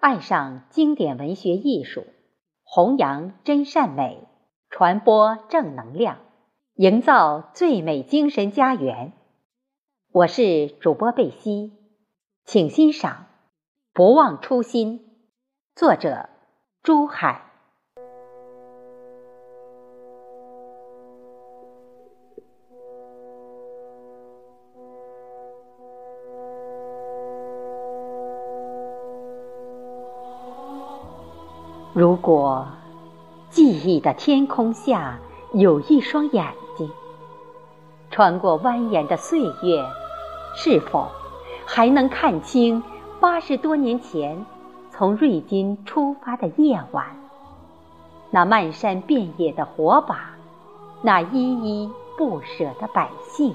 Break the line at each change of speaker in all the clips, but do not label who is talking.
爱上经典文学艺术，弘扬真善美，传播正能量，营造最美精神家园。我是主播贝西，请欣赏《不忘初心》，作者朱海。如果记忆的天空下有一双眼睛，穿过蜿蜒的岁月，是否还能看清八十多年前从瑞金出发的夜晚，那漫山遍野的火把，那依依不舍的百姓？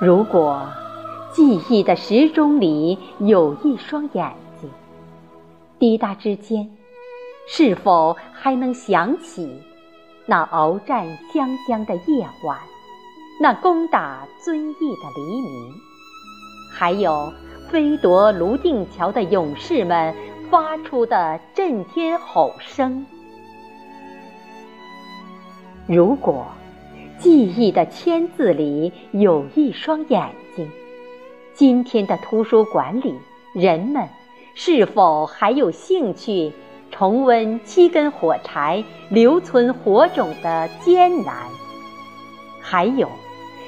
如果记忆的时钟里有一双眼，滴答之间，是否还能想起那鏖战湘江的夜晚，那攻打遵义的黎明，还有飞夺泸定桥的勇士们发出的震天吼声？如果记忆的签字里有一双眼睛，今天的图书馆里，人们。是否还有兴趣重温七根火柴留存火种的艰难？还有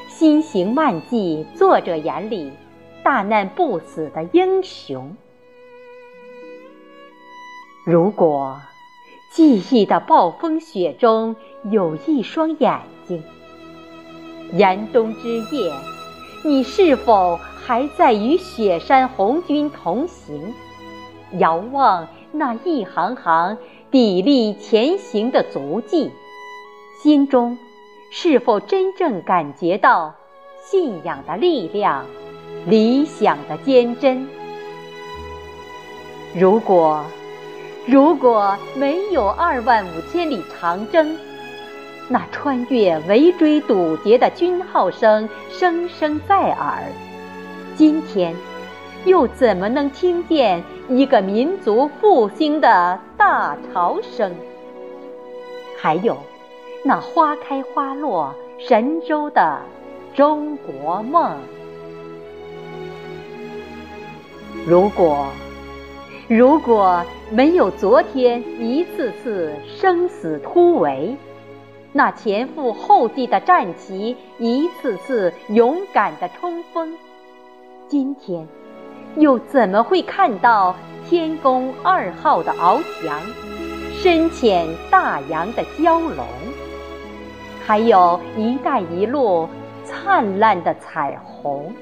心行漫记作者眼里大难不死的英雄？如果记忆的暴风雪中有一双眼睛，严冬之夜，你是否还在与雪山红军同行？遥望那一行行砥砺前行的足迹，心中是否真正感觉到信仰的力量、理想的坚贞？如果如果没有二万五千里长征，那穿越围追堵截的军号声声声在耳，今天。又怎么能听见一个民族复兴的大潮声？还有那花开花落神州的中国梦？如果如果没有昨天一次次生死突围，那前赴后继的战旗一次次勇敢的冲锋，今天。又怎么会看到天宫二号的翱翔，深浅大洋的蛟龙，还有一带一路灿烂的彩虹？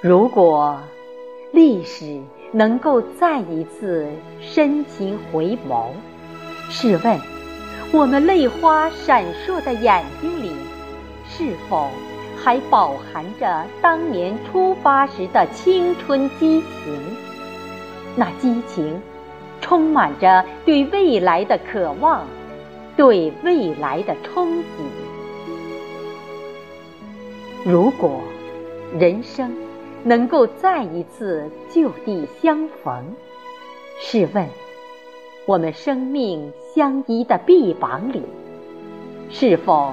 如果历史能够再一次深情回眸，试问我们泪花闪烁的眼睛里，是否？还饱含着当年出发时的青春激情，那激情充满着对未来的渴望，对未来的憧憬。如果人生能够再一次就地相逢，试问我们生命相依的臂膀里，是否？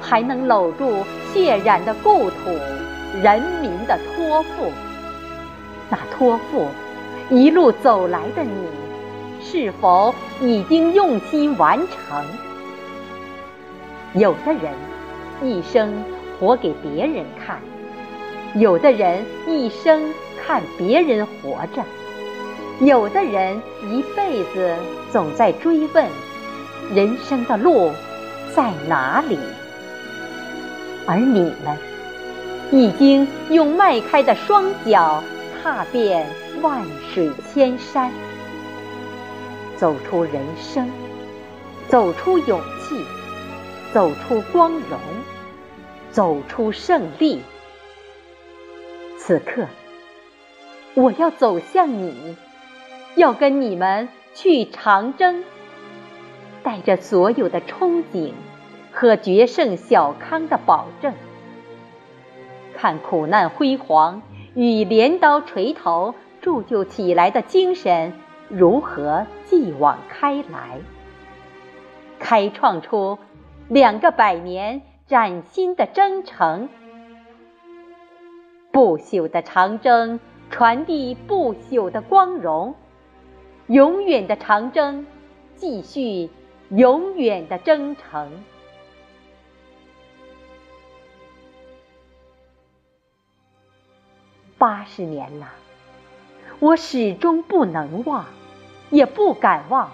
还能搂住血染的故土，人民的托付。那托付一路走来的你，是否已经用心完成？有的人一生活给别人看，有的人一生看别人活着，有的人一辈子总在追问：人生的路在哪里？而你们，已经用迈开的双脚踏遍万水千山，走出人生，走出勇气，走出光荣，走出胜利。此刻，我要走向你，要跟你们去长征，带着所有的憧憬。和决胜小康的保证，看苦难辉煌与镰刀锤头铸就起来的精神如何继往开来，开创出两个百年崭新的征程？不朽的长征传递不朽的光荣，永远的长征继续永远的征程。八十年了，我始终不能忘，也不敢忘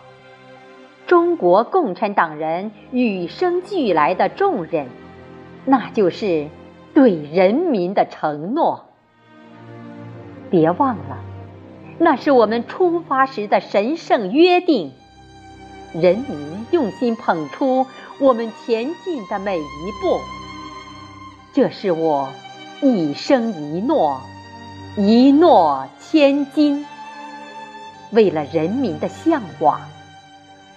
中国共产党人与生俱来的重任，那就是对人民的承诺。别忘了，那是我们出发时的神圣约定。人民用心捧出我们前进的每一步，这是我一生一诺。一诺千金，为了人民的向往，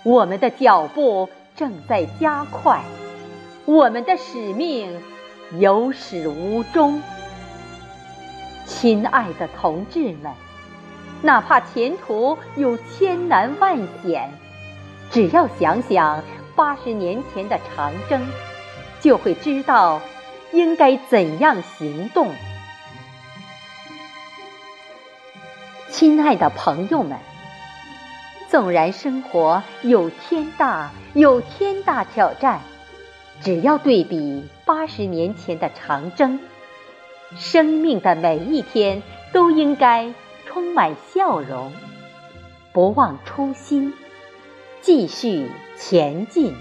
我们的脚步正在加快，我们的使命有始无终。亲爱的同志们，哪怕前途有千难万险，只要想想八十年前的长征，就会知道应该怎样行动。亲爱的朋友们，纵然生活有天大有天大挑战，只要对比八十年前的长征，生命的每一天都应该充满笑容，不忘初心，继续前进。